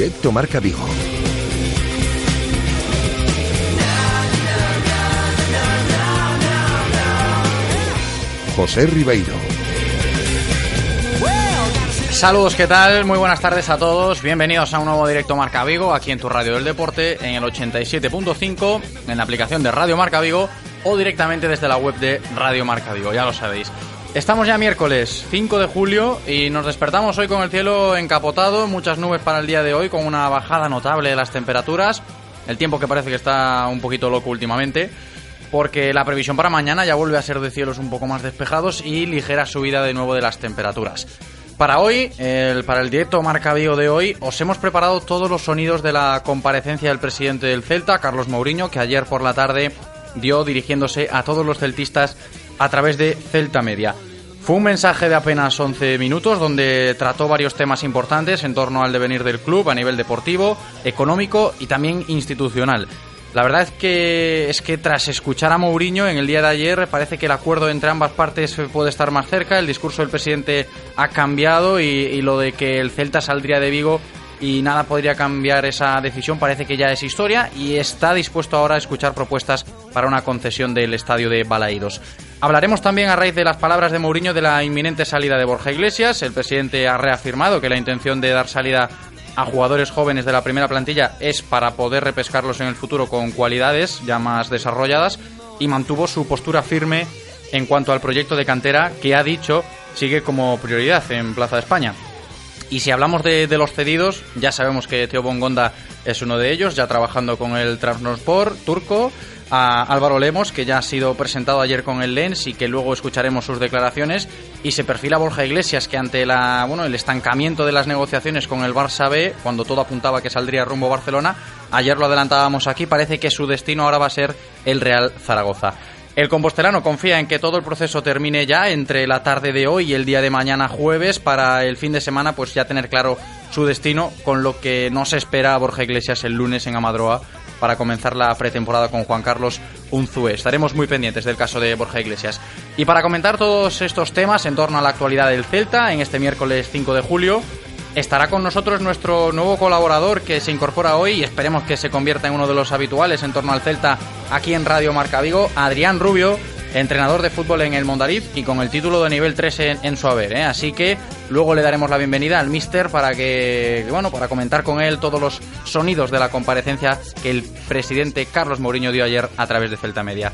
Directo Marca Vigo. José Ribeiro. Saludos, ¿qué tal? Muy buenas tardes a todos. Bienvenidos a un nuevo directo Marca Vigo, aquí en tu radio del deporte, en el 87.5, en la aplicación de Radio Marca Vigo o directamente desde la web de Radio Marca Vigo, ya lo sabéis. Estamos ya miércoles 5 de julio y nos despertamos hoy con el cielo encapotado, muchas nubes para el día de hoy, con una bajada notable de las temperaturas, el tiempo que parece que está un poquito loco últimamente, porque la previsión para mañana ya vuelve a ser de cielos un poco más despejados y ligera subida de nuevo de las temperaturas. Para hoy, para el directo Marca de hoy, os hemos preparado todos los sonidos de la comparecencia del presidente del Celta, Carlos Mourinho, que ayer por la tarde dio dirigiéndose a todos los celtistas a través de Celta Media. Fue un mensaje de apenas 11 minutos donde trató varios temas importantes en torno al devenir del club a nivel deportivo, económico y también institucional. La verdad es que es que tras escuchar a Mourinho en el día de ayer parece que el acuerdo entre ambas partes puede estar más cerca. El discurso del presidente ha cambiado y, lo de que el Celta saldría de Vigo y nada podría cambiar esa decisión, parece que ya es historia y está dispuesto ahora a escuchar propuestas para una concesión del estadio de Balaídos. Hablaremos también a raíz de las palabras de Mourinho de la inminente salida de Borja Iglesias. El presidente ha reafirmado que la intención de dar salida a jugadores jóvenes de la primera plantilla es para poder repescarlos en el futuro con cualidades ya más desarrolladas y mantuvo su postura firme en cuanto al proyecto de cantera que ha dicho sigue como prioridad en Plaza de España. Y si hablamos de, los cedidos, ya sabemos que Teo Bongonda es uno de ellos, ya trabajando con el Trabzonspor turco, a Álvaro Lemos, que ya ha sido presentado ayer con el Lens y que luego escucharemos sus declaraciones, y se perfila Borja Iglesias, que ante el estancamiento de las negociaciones con el Barça B, cuando todo apuntaba que saldría rumbo Barcelona, ayer lo adelantábamos aquí, parece que su destino ahora va a ser el Real Zaragoza. El compostelano confía en que todo el proceso termine ya entre la tarde de hoy y el día de mañana jueves para el fin de semana pues ya tener claro su destino, con lo que no se espera a Borja Iglesias el lunes en Amadroa para comenzar la pretemporada con Juan Carlos Unzué. Estaremos muy pendientes del caso de Borja Iglesias. Y para comentar todos estos temas en torno a la actualidad del Celta en este miércoles 5 de julio, estará con nosotros nuestro nuevo colaborador que se incorpora hoy y esperemos que se convierta en uno de los habituales en torno al Celta aquí en Radio Marca Vigo, Adrián Rubio, entrenador de fútbol en el Mondariz y con el título de nivel 3 en, su haber. ¿eh? Así que luego le daremos la bienvenida al Mister para que, bueno, para comentar con él todos los sonidos de la comparecencia que el presidente Carlos Mourinho dio ayer a través de Celta Media.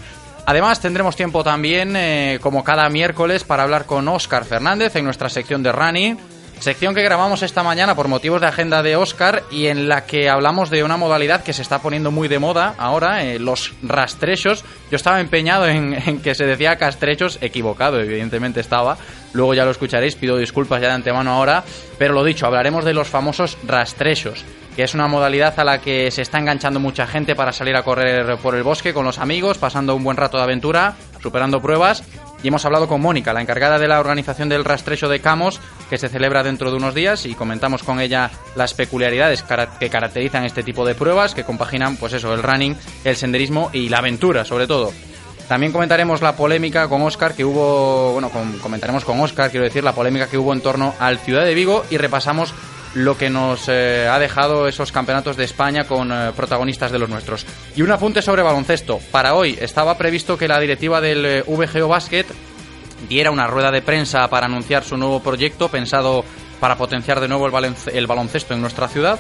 Además, tendremos tiempo también, eh, como cada miércoles, para hablar con Óscar Fernández en nuestra sección de Rani Sección que grabamos esta mañana por motivos de agenda de Oscar y en la que hablamos de una modalidad que se está poniendo muy de moda ahora, eh, los rastrechos. Yo estaba empeñado en, en, que se decía castrechos, equivocado, evidentemente estaba. Luego ya lo escucharéis, pido disculpas ya de antemano ahora. Pero lo dicho, hablaremos de los famosos rastrechos, que es una modalidad a la que se está enganchando mucha gente para salir a correr por el bosque con los amigos, pasando un buen rato de aventura, superando pruebas y hemos hablado con Mónica, la encargada de la organización del rastrecho de Camos, que se celebra dentro de unos días, y comentamos con ella las peculiaridades que caracterizan este tipo de pruebas, que compaginan, pues eso, el running, el senderismo y la aventura, sobre todo. También comentaremos la polémica con Oscar que hubo, bueno, con, comentaremos con Oscar, quiero decir, la polémica que hubo en torno al Ciudad de Vigo y repasamos lo que nos eh, ha dejado esos campeonatos de España con eh, protagonistas de los nuestros. Y un apunte sobre baloncesto. Para hoy estaba previsto que la directiva del eh, VGO Basket diera una rueda de prensa para anunciar su nuevo proyecto pensado para potenciar de nuevo el baloncesto en nuestra ciudad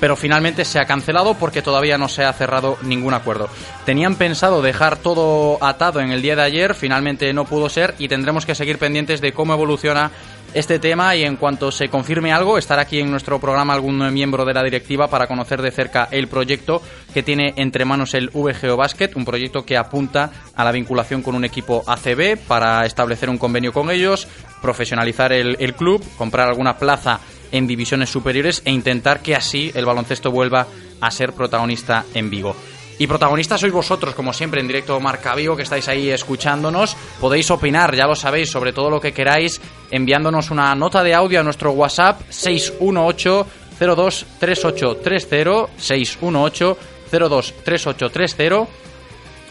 pero finalmente se ha cancelado porque todavía no se ha cerrado ningún acuerdo. Tenían pensado dejar todo atado en el día de ayer, finalmente no pudo ser y tendremos que seguir pendientes de cómo evoluciona este tema y en cuanto se confirme algo, estará aquí en nuestro programa algún miembro de la directiva para conocer de cerca el proyecto que tiene entre manos el VGO Basket, un proyecto que apunta a la vinculación con un equipo ACB para establecer un convenio con ellos, profesionalizar el, el club, comprar alguna plaza en divisiones superiores e intentar que así el baloncesto vuelva a ser protagonista en Vigo. Y protagonistas sois vosotros, como siempre, en directo Marca Vigo, que estáis ahí escuchándonos. Podéis opinar, ya lo sabéis, sobre todo lo que queráis, enviándonos una nota de audio a nuestro WhatsApp 618 023830 618 023830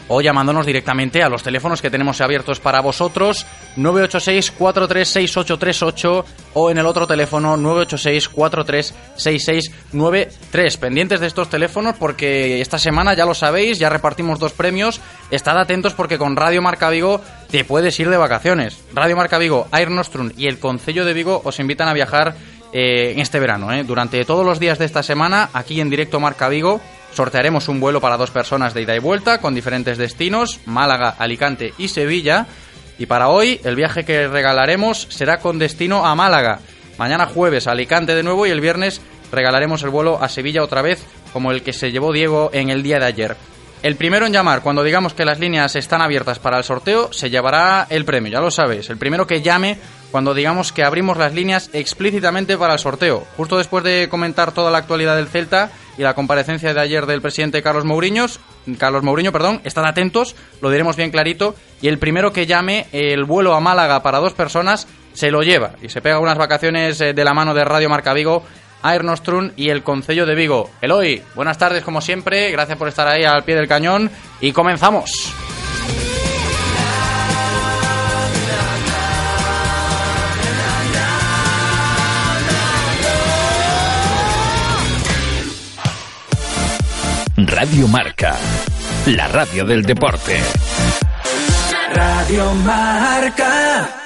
o llamándonos directamente a los teléfonos que tenemos abiertos para vosotros 986-436838 o en el otro teléfono 986-436693. Pendientes de estos teléfonos porque esta semana, ya lo sabéis, ya repartimos dos premios. Estad atentos porque con Radio Marca Vigo te puedes ir de vacaciones. Radio Marca Vigo, Air Nostrum y el Concello de Vigo os invitan a viajar eh, este verano. Eh. Durante todos los días de esta semana, aquí en directo Marca Vigo, Sortearemos un vuelo para dos personas de ida y vuelta con diferentes destinos, Málaga, Alicante y Sevilla. Y para hoy el viaje que regalaremos será con destino a Málaga. Mañana jueves Alicante de nuevo y el viernes regalaremos el vuelo a Sevilla otra vez como el que se llevó Diego en el día de ayer. El primero en llamar cuando digamos que las líneas están abiertas para el sorteo se llevará el premio, ya lo sabes. El primero que llame cuando digamos que abrimos las líneas explícitamente para el sorteo. Justo después de comentar toda la actualidad del Celta y la comparecencia de ayer del presidente Carlos Mourinho, Carlos Mourinho, perdón, estad atentos, lo diremos bien clarito, y el primero que llame el vuelo a Málaga para dos personas se lo lleva y se pega unas vacaciones eh, de la mano de Radio Marca Vigo Air Nostrum y el Concello de Vigo. Eloy, buenas tardes como siempre, gracias por estar ahí al pie del cañón y comenzamos. Radio Marca, la radio del deporte. Radio Marca.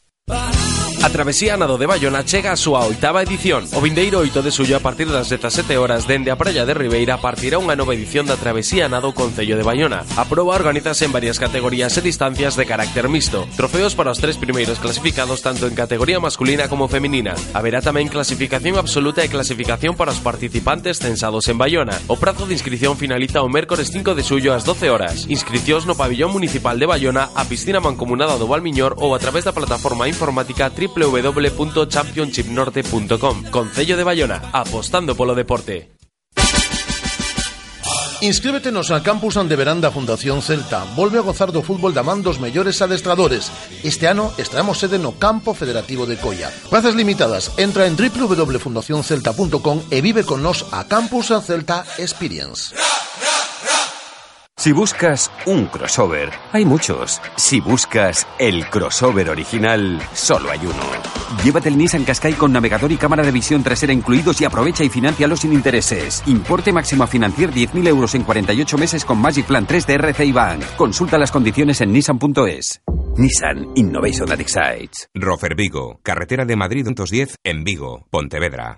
A travesía nado de Bayona chega a súa oitava edición. O vindeiro 8 de suyo a partir das 17 horas dende a Praia de Ribeira partirá unha nova edición da travesía nado Concello de Bayona. A proba organizase en varias categorías e distancias de carácter mixto. Trofeos para os tres primeiros clasificados tanto en categoría masculina como feminina. Haberá tamén clasificación absoluta e clasificación para os participantes censados en Bayona. O prazo de inscripción finaliza o mércores 5 de suyo ás 12 horas. Inscricións no pabillón municipal de Bayona, a piscina mancomunada do Valmiñor ou a través da plataforma informática www.championshipnorte.com Concello de Bayona, apostando polo deporte. Inscríbete nos al Campus Ande Veranda Fundación Celta. Volve a gozar do fútbol da man dos adestradores. Este ano estaremos sede no Campo Federativo de Coia. Plazas limitadas. Entra en www.fundacioncelta.com e vive con nos a Campus Celta Experience. Si buscas un crossover, hay muchos. Si buscas el crossover original, solo hay uno. Llévate el Nissan Qashqai con navegador y cámara de visión trasera incluidos y aprovecha y financialo sin intereses. Importe máximo a financiar 10.000 euros en 48 meses con Magic Plan 3 de RCI Bank. Consulta las condiciones en nissan.es. Nissan Innovation that excites. Rofer Vigo, carretera de Madrid 210 en Vigo, Pontevedra.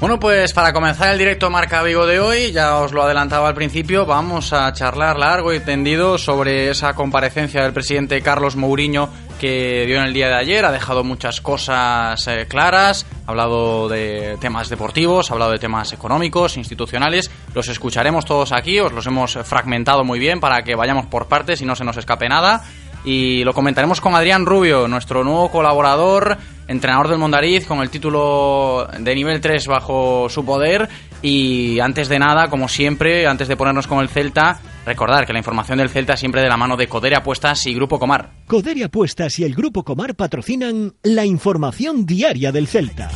Bueno, pues para comenzar el directo Marca Vigo de hoy, ya os lo adelantaba al principio, vamos a charlar largo y tendido sobre esa comparecencia del presidente Carlos Mourinho que dio en el día de ayer. Ha dejado muchas cosas eh, claras, ha hablado de temas deportivos, ha hablado de temas económicos, institucionales. Los escucharemos todos aquí, os los hemos fragmentado muy bien para que vayamos por partes y no se nos escape nada. Y lo comentaremos con Adrián Rubio, nuestro nuevo colaborador entrenador del Mondariz con el título de nivel 3 bajo su poder y antes de nada, como siempre, antes de ponernos con el Celta, recordar que la información del Celta siempre de la mano de Codere Apuestas y Grupo Comar. Codere Apuestas y el Grupo Comar patrocinan la información diaria del Celta.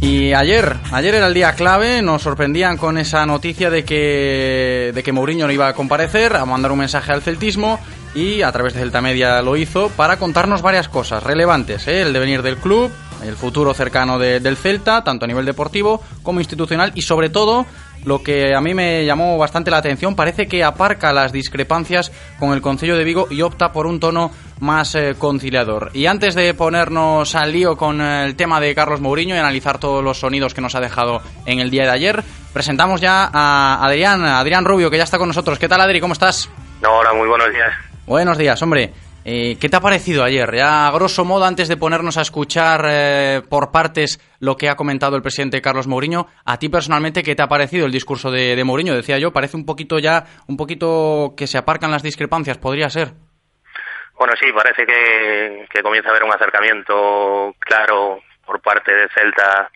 Y ayer, ayer era el día clave, nos sorprendían con esa noticia de que, de que Mourinho no iba a comparecer, a mandar un mensaje al celtismo y a través de Celta Media lo hizo para contarnos varias cosas relevantes, ¿eh? el devenir del club, el futuro cercano del Celta, tanto a nivel deportivo como institucional y sobre todo lo que a mí me llamó bastante la atención, parece que aparca las discrepancias con el Concello de Vigo y opta por un tono más eh, conciliador. Y antes de ponernos al lío con el tema de Carlos Mourinho y analizar todos los sonidos que nos ha dejado en el día de ayer, presentamos ya a Adrián, Adrián Rubio, que ya está con nosotros. ¿Qué tal, Adri? ¿Cómo estás? hola, muy buenos días. Buenos días, hombre. Eh, ¿Qué te ha parecido ayer? Ya a grosso modo, antes de ponernos a escuchar eh, por partes lo que ha comentado el presidente Carlos Mourinho, a ti personalmente, ¿qué te ha parecido el discurso de, Mourinho? Decía yo, parece un poquito ya, un poquito que se aparcan las discrepancias, podría ser. Bueno, sí, parece que, comienza a haber un acercamiento claro por parte de Celta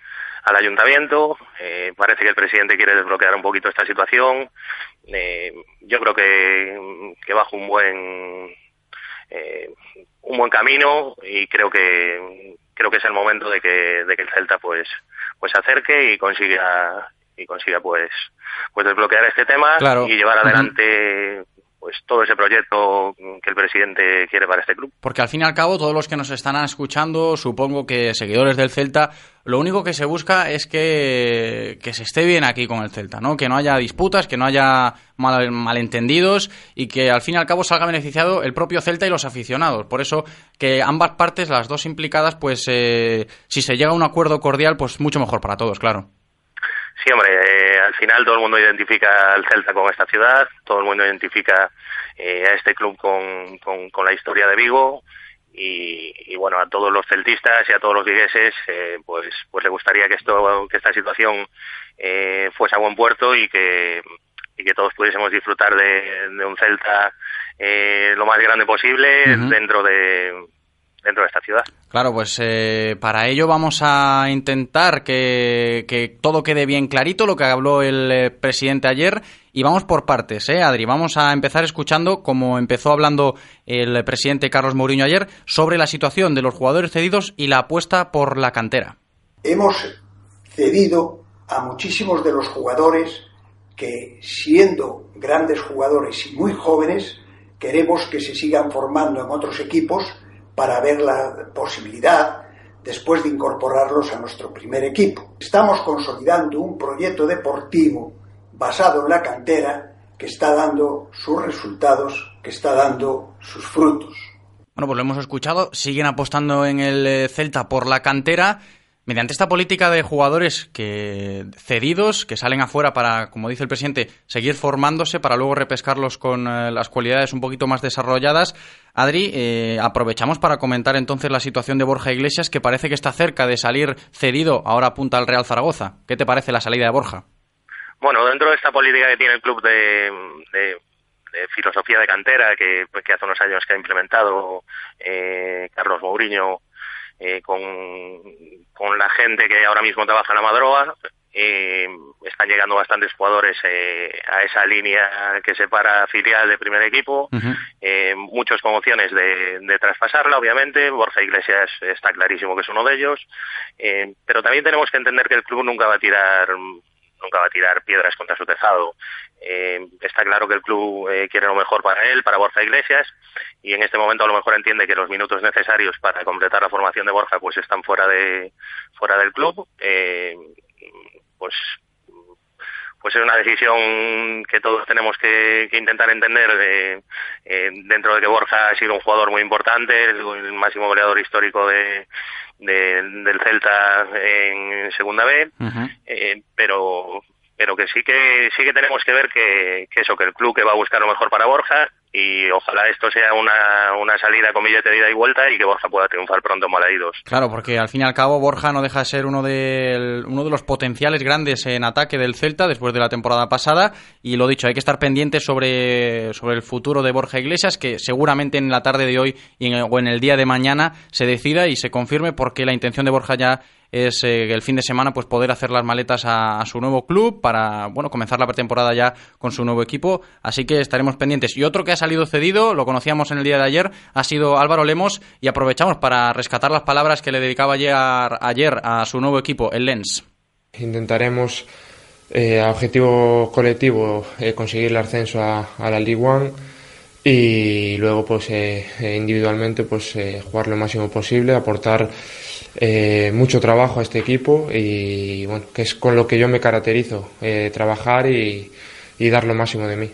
al ayuntamiento. Eh, parece que el presidente quiere desbloquear un poquito esta situación. Yo creo que, que bajo un buen eh, un buen camino y creo que creo que es el momento de que, de que el Celta pues pues se acerque y consiga y consiga pues pues desbloquear este tema y llevar adelante pues todo ese proyecto que el presidente quiere para este club. Porque al fin y al cabo todos los que nos están escuchando, supongo que seguidores del Celta, lo único que se busca es que, que se esté bien aquí con el Celta, ¿no? Que no haya disputas, que no haya mal, malentendidos y que al fin y al cabo salga beneficiado el propio Celta y los aficionados. Por eso que ambas partes, las dos implicadas, pues eh, si se llega a un acuerdo cordial, pues mucho mejor para todos, claro. Sí, hombre, eh, al final todo el mundo identifica al Celta con esta ciudad, todo el mundo identifica eh, a este club con, con, la historia de Vigo y, bueno, a todos los celtistas y a todos los vigueses, eh, pues, pues le gustaría que, esto, que esta situación fuese a buen puerto y que, y que todos pudiésemos disfrutar de, un Celta lo más grande posible dentro de dentro de esta ciudad. Claro, pues eh, para ello vamos a intentar que, que, todo quede bien clarito, lo que habló el eh, presidente ayer, y vamos por partes, ¿eh, Adri? Vamos a empezar escuchando, como empezó hablando el presidente Carlos Mourinho ayer, sobre la situación de los jugadores cedidos y la apuesta por la cantera. Hemos cedido a muchísimos de los jugadores que, siendo grandes jugadores y muy jóvenes, queremos que se sigan formando en otros equipos para ver la posibilidad después de incorporarlos a nuestro primer equipo. Estamos consolidando un proyecto deportivo basado en la cantera que está dando sus resultados, que está dando sus frutos. Bueno, pues lo hemos escuchado, siguen apostando en el eh, Celta por la cantera mediante esta política de jugadores que cedidos, que salen afuera para, como dice el presidente, seguir formándose para luego repescarlos con eh, las cualidades un poquito más desarrolladas. Adri, eh, aprovechamos para comentar entonces la situación de Borja Iglesias, que parece que está cerca de salir cedido, ahora apunta al Real Zaragoza. ¿Qué te parece la salida de Borja? Bueno, dentro de esta política que tiene el club de, filosofía de cantera que, que, hace unos años que ha implementado eh, Carlos Mourinho eh, con, con la gente que ahora mismo trabaja en la Madroa. Eh, están llegando bastantes jugadores eh, a esa línea que separa filial de primer equipo, eh, muchos con opciones de, de, traspasarla, obviamente. Borja Iglesias está clarísimo que es uno de ellos, eh, pero también tenemos que entender que el club nunca va a tirar nunca va a tirar piedras contra su tejado. Eh, está claro que el club eh, quiere lo mejor para él, para Borja Iglesias, y en este momento a lo mejor entiende que los minutos necesarios para completar la formación de Borja pues están fuera de fuera del club. Eh, pues pues es una decisión que todos tenemos que, intentar entender dentro de que Borja ha sido un jugador muy importante, el, máximo goleador histórico de, del Celta en segunda B, pero pero que sí que sí que tenemos que ver que, eso que el club que va a buscar lo mejor para Borja y ojalá esto sea una, una salida con billete de ida y vuelta y que Borja pueda triunfar pronto en Maladidos. Claro, porque al fin y al cabo Borja no deja de ser uno de, uno de los potenciales grandes en ataque del Celta después de la temporada pasada. Y lo dicho, hay que estar pendientes sobre, sobre el futuro de Borja Iglesias que seguramente en la tarde de hoy y en, o en el día de mañana se decida y se confirme porque la intención de Borja ya es eh, el fin de semana pues poder hacer las maletas a, su nuevo club para bueno comenzar la pretemporada ya con su nuevo equipo. Así que estaremos pendientes. Y otro que ha salido cedido lo conocíamos en el día de ayer ha sido Álvaro Lemos y aprovechamos para rescatar las palabras que le dedicaba ayer, ayer a su nuevo equipo el Lens intentaremos eh, a objetivo colectivo eh, conseguir el ascenso a, la League One y luego pues individualmente pues jugar lo máximo posible aportar eh, mucho trabajo a este equipo y bueno, que es con lo que yo me caracterizo, eh, trabajar y, dar lo máximo de mí.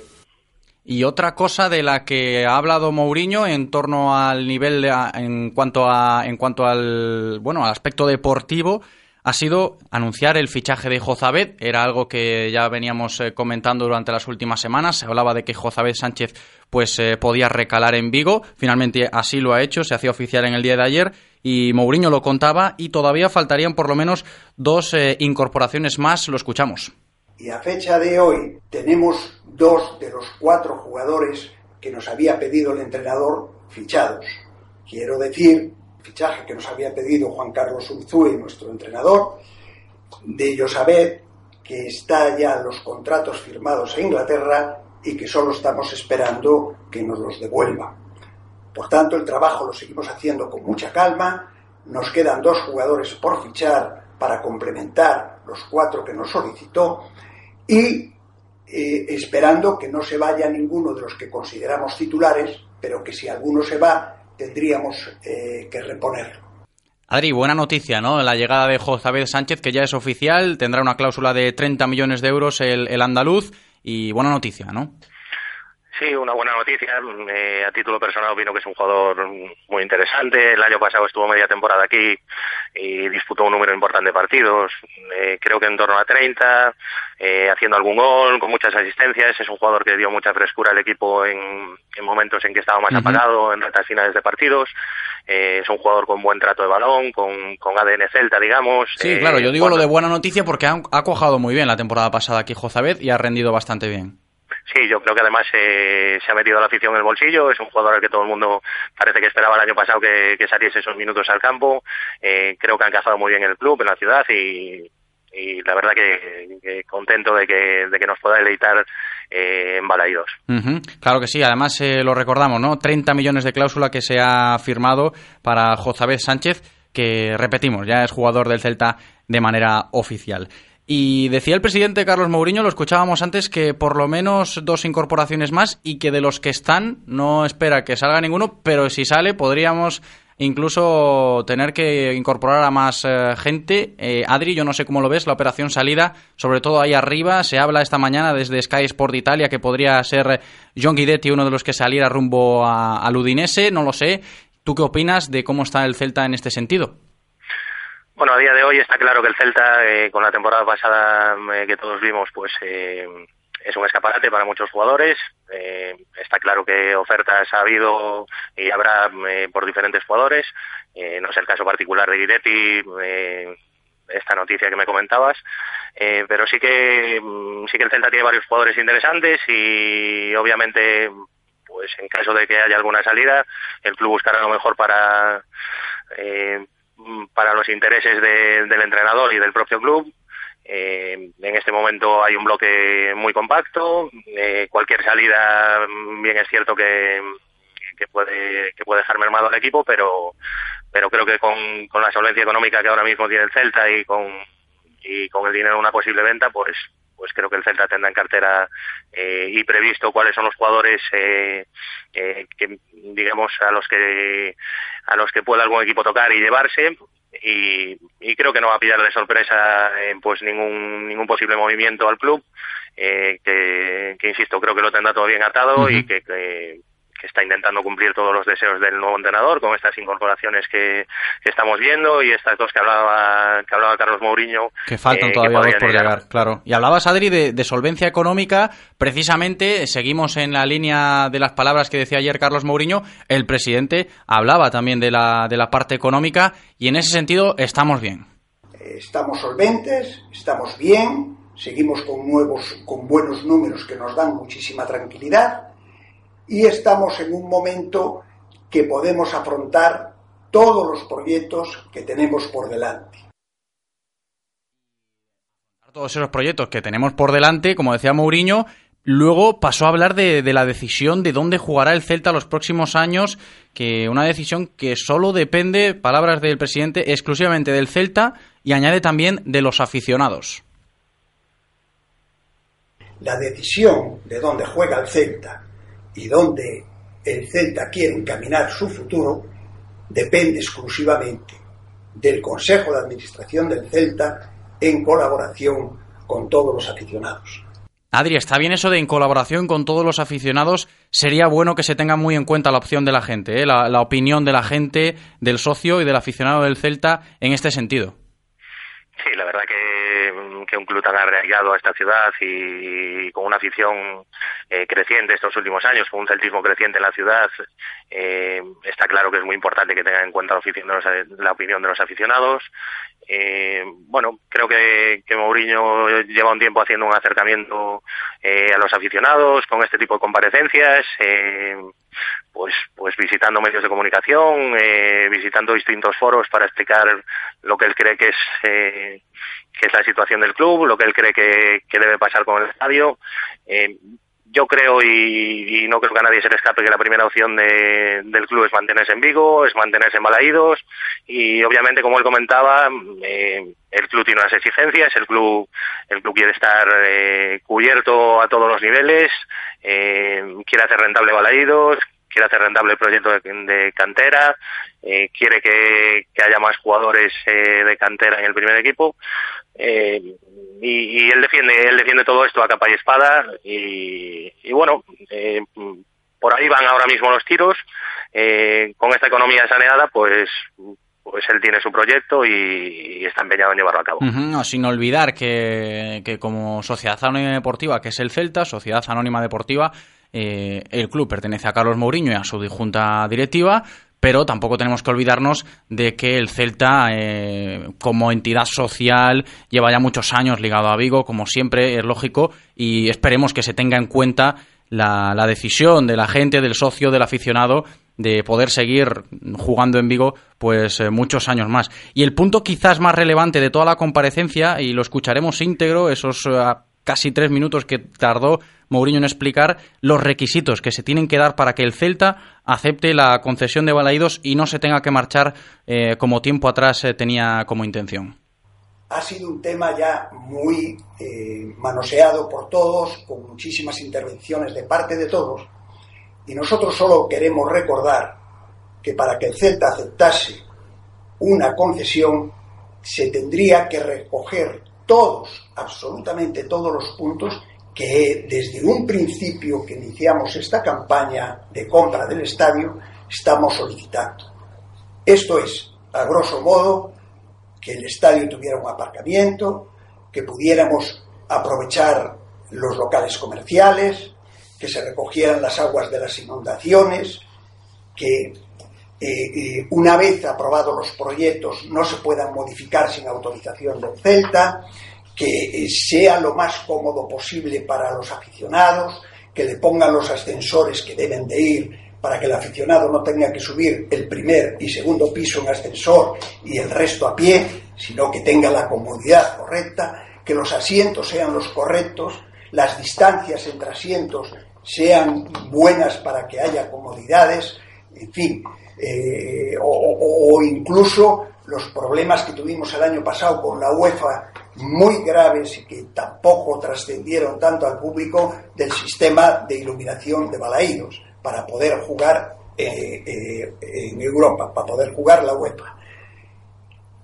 Y otra cosa de la que ha hablado Mourinho en torno al nivel en cuanto a en cuanto al bueno al aspecto deportivo ha sido anunciar el fichaje de Jozabed. Era algo que ya veníamos eh, comentando durante las últimas semanas. Se hablaba de que Jozabed Sánchez pues podía recalar en Vigo. Finalmente así lo ha hecho. Se hacía oficial en el día de ayer y Mourinho lo contaba y todavía faltarían por lo menos dos eh, incorporaciones más, lo escuchamos. Y a fecha de hoy tenemos dos de los cuatro jugadores que nos había pedido el entrenador fichados. Quiero decir, fichaje que nos había pedido Juan Carlos Unzúe, nuestro entrenador, de ellos saber que está ya los contratos firmados en Inglaterra y que solo estamos esperando que nos los devuelva. Por tanto, el trabajo lo seguimos haciendo con mucha calma. Nos quedan dos jugadores por fichar para complementar los cuatro que nos solicitó y eh, esperando que no se vaya ninguno de los que consideramos titulares, pero que si alguno se va, tendríamos eh, que reponerlo. Adri, buena noticia, ¿no? La llegada de José Sánchez, que ya es oficial, tendrá una cláusula de 30 millones de euros el, el andaluz, y buena noticia, ¿no? Sí, una buena noticia. Eh, a título personal opino que es un jugador muy interesante. El año pasado estuvo media temporada aquí y disputó un número importante de partidos. Eh, creo que en torno a 30, eh, haciendo algún gol, con muchas asistencias. Es un jugador que dio mucha frescura al equipo en, momentos en que estaba más apagado, en retas finales de partidos. es un jugador con buen trato de balón, con, con ADN celta, digamos. Sí, claro, yo digo lo de buena noticia porque ha, ha cojado muy bien la temporada pasada aquí Jozabed y ha rendido bastante bien. Sí, yo creo que además eh, se ha metido la afición en el bolsillo. Es un jugador al que todo el mundo parece que esperaba el año pasado que, saliese esos minutos al campo. Eh, creo que ha encajado muy bien en el club, en la ciudad y, la verdad que, contento de que, de que nos pueda deleitar eh, en Balaídos. Claro que sí, además lo recordamos, ¿no? 30 millones de cláusula que se ha firmado para Jozabed Sánchez, que repetimos, ya es jugador del Celta de manera oficial. Y decía el presidente Carlos Mourinho, lo escuchábamos antes, que por lo menos dos incorporaciones más y que de los que están no espera que salga ninguno, pero si sale podríamos incluso tener que incorporar a más eh, gente. Eh, Adri, yo no sé cómo lo ves, la operación salida, sobre todo ahí arriba. Se habla esta mañana desde Sky Sport Italia que podría ser John Guidetti uno de los que saliera rumbo al Udinese, no lo sé. ¿Tú qué opinas de cómo está el Celta en este sentido? Bueno, a día de hoy está claro que el Celta, eh, con la temporada pasada eh, que todos vimos, pues eh, es un escaparate para muchos jugadores. está claro que ofertas ha habido y habrá por diferentes jugadores. no es el caso particular de Guidetti, esta noticia que me comentabas. pero sí que mm, sí que el Celta tiene varios jugadores interesantes y obviamente pues en caso de que haya alguna salida el club buscará lo mejor para eh, para los intereses del entrenador y del propio club. Eh, en este momento hay un bloque muy compacto. Eh, cualquier salida, mm, bien es cierto que, que puede que puede dejar mermado al equipo, pero pero creo que con, con la solvencia económica que ahora mismo tiene el Celta y con y con el dinero de una posible venta, pues pues creo que el Celta tendrá en cartera eh, y previsto cuáles son los jugadores eh, eh, que digamos a los que a los que pueda algún equipo tocar y llevarse. Y, creo que no va a pillar de sorpresa pues ningún ningún posible movimiento al club que, insisto creo que lo tendrá todo bien atado y que, que está intentando cumplir todos los deseos del nuevo entrenador con estas incorporaciones que, estamos viendo y estas dos que hablaba que hablaba Carlos Mourinho que faltan todavía dos por llegar. claro. Y hablabas Adri de, de, solvencia económica. Precisamente seguimos en la línea de las palabras que decía ayer Carlos Mourinho. El presidente hablaba también de la de la parte económica y en ese sentido estamos bien. Estamos solventes estamos bien seguimos con nuevos con buenos números que nos dan muchísima tranquilidad y estamos en un momento que podemos afrontar todos los proyectos que tenemos por delante. Todos esos proyectos que tenemos por delante, como decía Mourinho, luego pasó a hablar de, la decisión de dónde jugará el Celta los próximos años, que una decisión que solo depende, palabras del presidente, exclusivamente del Celta y añade también de los aficionados. La decisión de dónde juega el Celta y donde el Celta quiere encaminar su futuro depende exclusivamente del Consejo de Administración del Celta en colaboración con todos los aficionados. Adri, está bien eso de en colaboración con todos los aficionados. Sería bueno que se tenga muy en cuenta la opción de la gente, ¿eh? la opinión de la gente, del socio y del aficionado del Celta en este sentido. Sí, la verdad que, un club tan arraigado a esta ciudad y, con una afición eh, creciente estos últimos años, con un celtismo creciente en la ciudad, eh, está claro que es muy importante que tengan en cuenta la, opinión de los aficionados. Eh, bueno, creo que, que Mourinho lleva un tiempo haciendo un acercamiento a los aficionados con este tipo de comparecencias pues, pues visitando medios de comunicación, eh, visitando distintos foros para explicar lo que él cree que es, eh, que es la situación del club, lo que él cree que, que debe pasar con el estadio. Yo creo y, no creo que a nadie se le escape que la primera opción de, del club es mantenerse en Vigo, es mantenerse en Balaídos y obviamente como él comentaba eh, el club tiene unas exigencias, el club el club quiere estar eh, cubierto a todos los niveles, eh, quiere hacer rentable Balaídos, quiere hacer rentable el proyecto de, cantera, eh, quiere que, haya más jugadores eh, de cantera en el primer equipo eh, y, él defiende él defiende todo esto a capa y espada y, bueno por ahí van ahora mismo los tiros con esta economía saneada pues pues él tiene su proyecto y, está empeñado en llevarlo a cabo. sin olvidar que, que como Sociedad Anónima Deportiva, que es el Celta, Sociedad Anónima Deportiva, eh, el club pertenece a Carlos Mourinho y a su junta directiva, pero tampoco tenemos que olvidarnos de que el Celta, eh, como entidad social, lleva ya muchos años ligado a Vigo, como siempre es lógico, y esperemos que se tenga en cuenta la, decisión de la gente, del socio, del aficionado, de poder seguir jugando en Vigo pues eh, muchos años más. Y el punto quizás más relevante de toda la comparecencia, y lo escucharemos íntegro, esos casi tres minutos que tardó Mourinho en explicar los requisitos que se tienen que dar para que el Celta acepte la concesión de Balaídos y no se tenga que marchar eh, como tiempo atrás eh, tenía como intención. Ha sido un tema ya muy eh, manoseado por todos, con muchísimas intervenciones de parte de todos, y nosotros solo queremos recordar que para que el Celta aceptase una concesión se tendría que recoger todos, absolutamente todos los puntos que desde un principio que iniciamos esta campaña de compra del estadio estamos solicitando. Esto es, a grosso modo, que el estadio tuviera un aparcamiento, que pudiéramos aprovechar los locales comerciales, que se recogieran las aguas de las inundaciones, que eh, eh, una vez aprobados los proyectos no se puedan modificar sin autorización del Celta, que eh, sea lo más cómodo posible para los aficionados, que le pongan los ascensores que deben de ir para que el aficionado no tenga que subir el primer y segundo piso en ascensor y el resto a pie, sino que tenga la comodidad correcta, que los asientos sean los correctos, las distancias entre asientos sean buenas para que haya comodidades, en fin, eh, o, incluso los problemas que tuvimos el año pasado con la UEFA, muy graves y que tampoco trascendieron tanto al público del sistema de iluminación de Balaídos para poder jugar eh, eh, en Europa, para poder jugar la UEFA.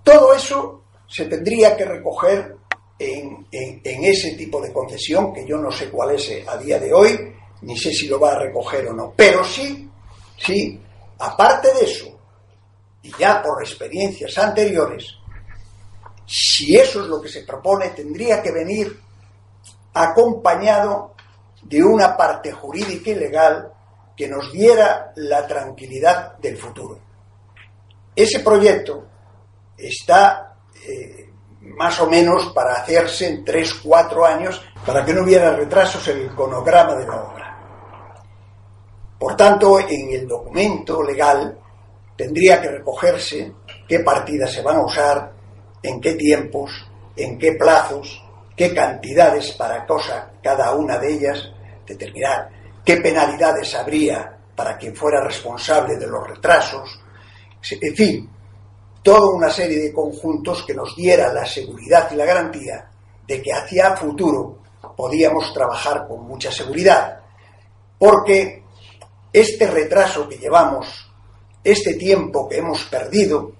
Todo eso se tendría que recoger en, en ese tipo de concesión, que yo no sé cuál es a día de hoy, ni sé si lo va a recoger o no, pero sí Sí, aparte de eso, y ya por experiencias anteriores, si eso es lo que se propone, tendría que venir acompañado de una parte jurídica y legal que nos diera la tranquilidad del futuro. Ese proyecto está eh, más o menos para hacerse en tres, cuatro años para que no hubiera retrasos en el cronograma de la obra. Por tanto, en el documento legal tendría que recogerse qué partidas se van a usar, en qué tiempos, en qué plazos, qué cantidades para cosa cada una de ellas, determinar qué penalidades habría para quien fuera responsable de los retrasos, en fin, toda una serie de conjuntos que nos diera la seguridad y la garantía de que hacia futuro podíamos trabajar con mucha seguridad, porque este retraso que llevamos, este tiempo que hemos perdido,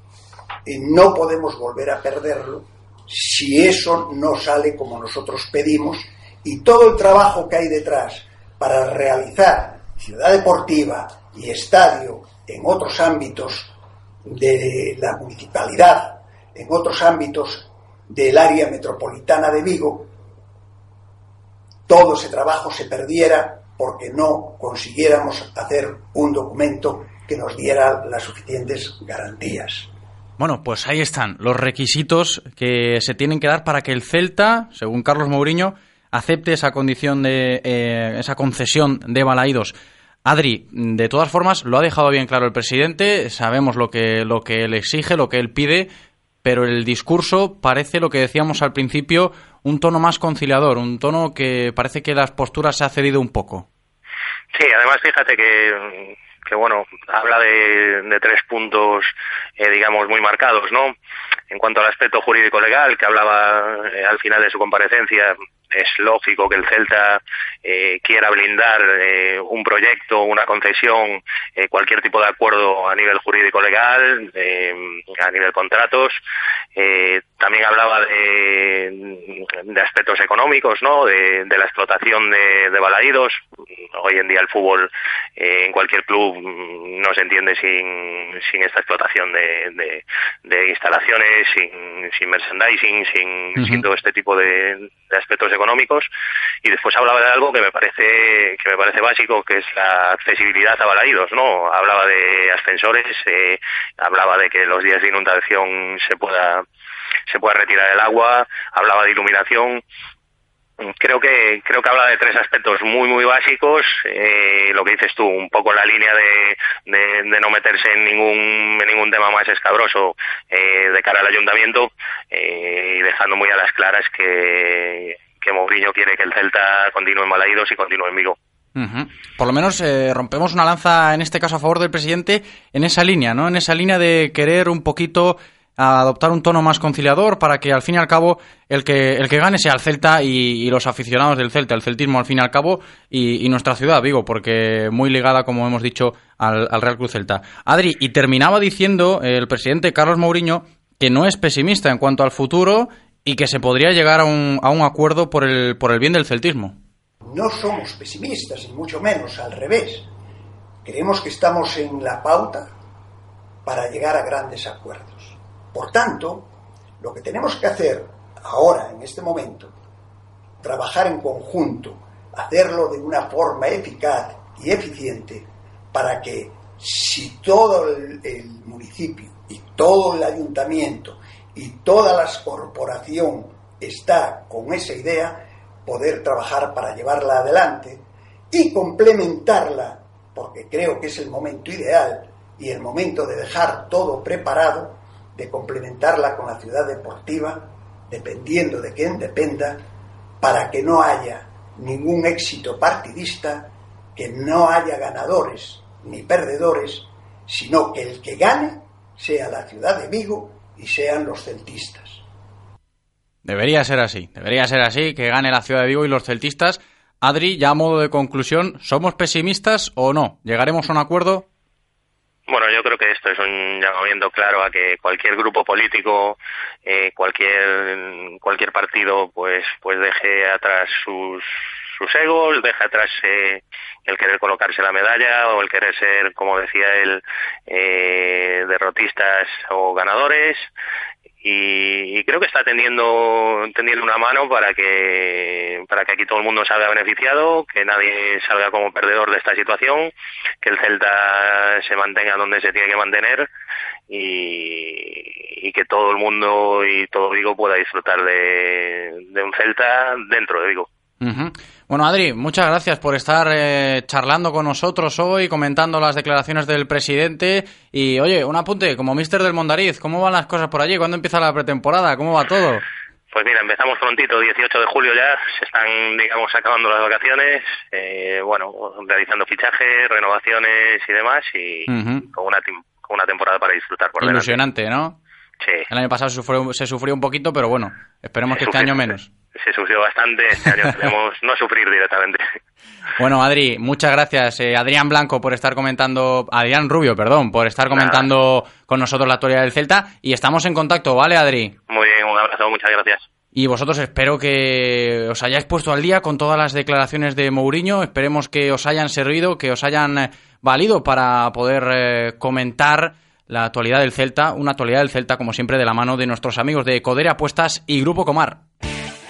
no podemos volver a perderlo si eso no sale como nosotros pedimos y todo el trabajo que hay detrás para realizar ciudad deportiva y estadio en otros ámbitos de la municipalidad, en otros ámbitos del área metropolitana de Vigo, todo ese trabajo se perdiera porque no consiguiéramos hacer un documento que nos diera las suficientes garantías. Bueno, pues ahí están los requisitos que se tienen que dar para que el Celta, según Carlos Mourinho, acepte esa condición de eh, esa concesión de Balaídos. Adri, de todas formas, lo ha dejado bien claro el presidente, sabemos lo que, lo que él exige, lo que él pide, pero el discurso parece lo que decíamos al principio, un tono más conciliador, un tono que parece que las posturas se ha cedido un poco. Sí, además fíjate que, que bueno, habla de, tres puntos, eh, digamos, muy marcados, ¿no? En cuanto al aspecto jurídico-legal, que hablaba eh, al final de su comparecencia, es lógico que el Celta eh, quiera blindar eh, un proyecto, una concesión, eh, cualquier tipo de acuerdo a nivel jurídico legal, a nivel contratos. también hablaba de, de, aspectos económicos, ¿no? De, de la explotación de, de, balaídos. Hoy en día el fútbol en cualquier club no se entiende sin, sin esta explotación de, instalaciones, sin, sin merchandising, sin, sin todo este tipo de, aspectos económicos y después hablaba de algo que me parece que me parece básico que es la accesibilidad a Balaídos no hablaba de ascensores eh, hablaba de que los días de inundación se pueda se pueda retirar el agua hablaba de iluminación. Creo que creo que habla de tres aspectos muy muy básicos eh, lo que dices tú un poco la línea de, de, no meterse en ningún en ningún tema más escabroso eh, de cara al ayuntamiento eh, y dejando muy a las claras que que Mourinho quiere que el Celta continúe en Malaídos y continúe en Vigo. Por lo menos eh, rompemos una lanza en este caso a favor del presidente en esa línea, ¿no? En esa línea de querer un poquito adoptar un tono más conciliador para que al fin y al cabo el que el que gane sea el Celta y, los aficionados del Celta, el celtismo al fin y al cabo y, nuestra ciudad, Vigo, porque muy ligada, como hemos dicho, al, al Real Cruz Celta. Adri, y terminaba diciendo el presidente Carlos Mourinho que no es pesimista en cuanto al futuro y que se podría llegar a un, a un acuerdo por el, por el bien del celtismo. No somos pesimistas, y mucho menos, al revés. Creemos que estamos en la pauta para llegar a grandes acuerdos. Por tanto, lo que tenemos que hacer ahora, en este momento, trabajar en conjunto, hacerlo de una forma eficaz y eficiente para que si todo el municipio y todo el ayuntamiento y toda la corporación está con esa idea, poder trabajar para llevarla adelante y complementarla, porque creo que es el momento ideal y el momento de dejar todo preparado, de complementarla con la ciudad deportiva, dependiendo de quién dependa, para que no haya ningún éxito partidista, que no haya ganadores ni perdedores, sino que el que gane sea la ciudad de Vigo y sean los celtistas. Debería ser así, debería ser así, que gane la ciudad de Vigo y los celtistas. Adri, ya a modo de conclusión, ¿somos pesimistas o no? ¿Llegaremos a un acuerdo? Bueno, yo creo que esto es un llamamiento claro a que cualquier grupo político, eh, cualquier cualquier partido, pues pues deje atrás sus sus egos, deja atrás eh, el querer colocarse la medalla o el querer ser, como decía él, eh, derrotistas o ganadores y, creo que está tendiendo, tendiendo una mano para que para que aquí todo el mundo salga beneficiado, que nadie salga como perdedor de esta situación, que el Celta se mantenga donde se tiene que mantener y, que todo el mundo y todo Vigo pueda disfrutar de, de un Celta dentro de Vigo. Bueno, Adri, muchas gracias por estar eh, charlando con nosotros hoy, comentando las declaraciones del presidente. Y oye, un apunte, como mister del Mondariz, ¿cómo van las cosas por allí? ¿Cuándo empieza la pretemporada? ¿Cómo va todo? Pues mira, empezamos prontito, 18 de julio ya, se están, digamos, acabando las vacaciones, eh, bueno, realizando fichajes, renovaciones y demás, y con, una, con una temporada para disfrutar por Ilusionante, ¿no? Sí. El año pasado se sufrió, se sufrió un poquito, pero bueno, esperemos que este año menos se sufrió bastante, este año queremos no sufrir directamente. Bueno, Adri, muchas gracias. Eh, Adrián Blanco por estar comentando, Adrián Rubio, perdón, por estar comentando con nosotros la actualidad del Celta y estamos en contacto, ¿vale, Adri? Muy bien, un abrazo, muchas gracias. Y vosotros espero que os hayáis puesto al día con todas las declaraciones de Mourinho, esperemos que os hayan servido, que os hayan eh, valido para poder eh, comentar la actualidad del Celta, una actualidad del Celta como siempre de la mano de nuestros amigos de Codere Apuestas y Grupo Comar.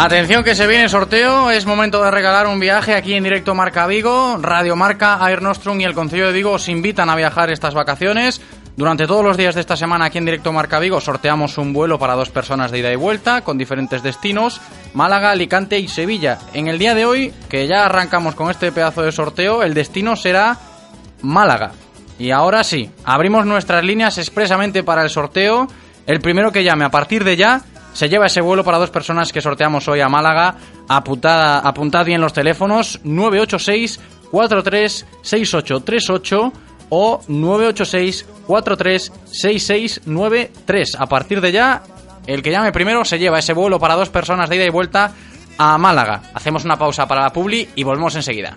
Atención que se viene sorteo, es momento de regalar un viaje aquí en directo Marca Vigo, Radio Marca, Air Nostrum y el Concilio de Vigo os invitan a viajar estas vacaciones. Durante todos los días de esta semana aquí en directo Marca Vigo sorteamos un vuelo para dos personas de ida y vuelta con diferentes destinos, Málaga, Alicante y Sevilla. En el día de hoy, que ya arrancamos con este pedazo de sorteo, el destino será Málaga. Y ahora sí, abrimos nuestras líneas expresamente para el sorteo. El primero que llame a partir de ya se lleva ese vuelo para dos personas que sorteamos hoy a Málaga. Apuntada, apuntad bien los teléfonos 986 436838 o 986 436693. A partir de ya, el que llame primero se lleva ese vuelo para dos personas de ida y vuelta a Málaga. Hacemos una pausa para la publi y volvemos enseguida.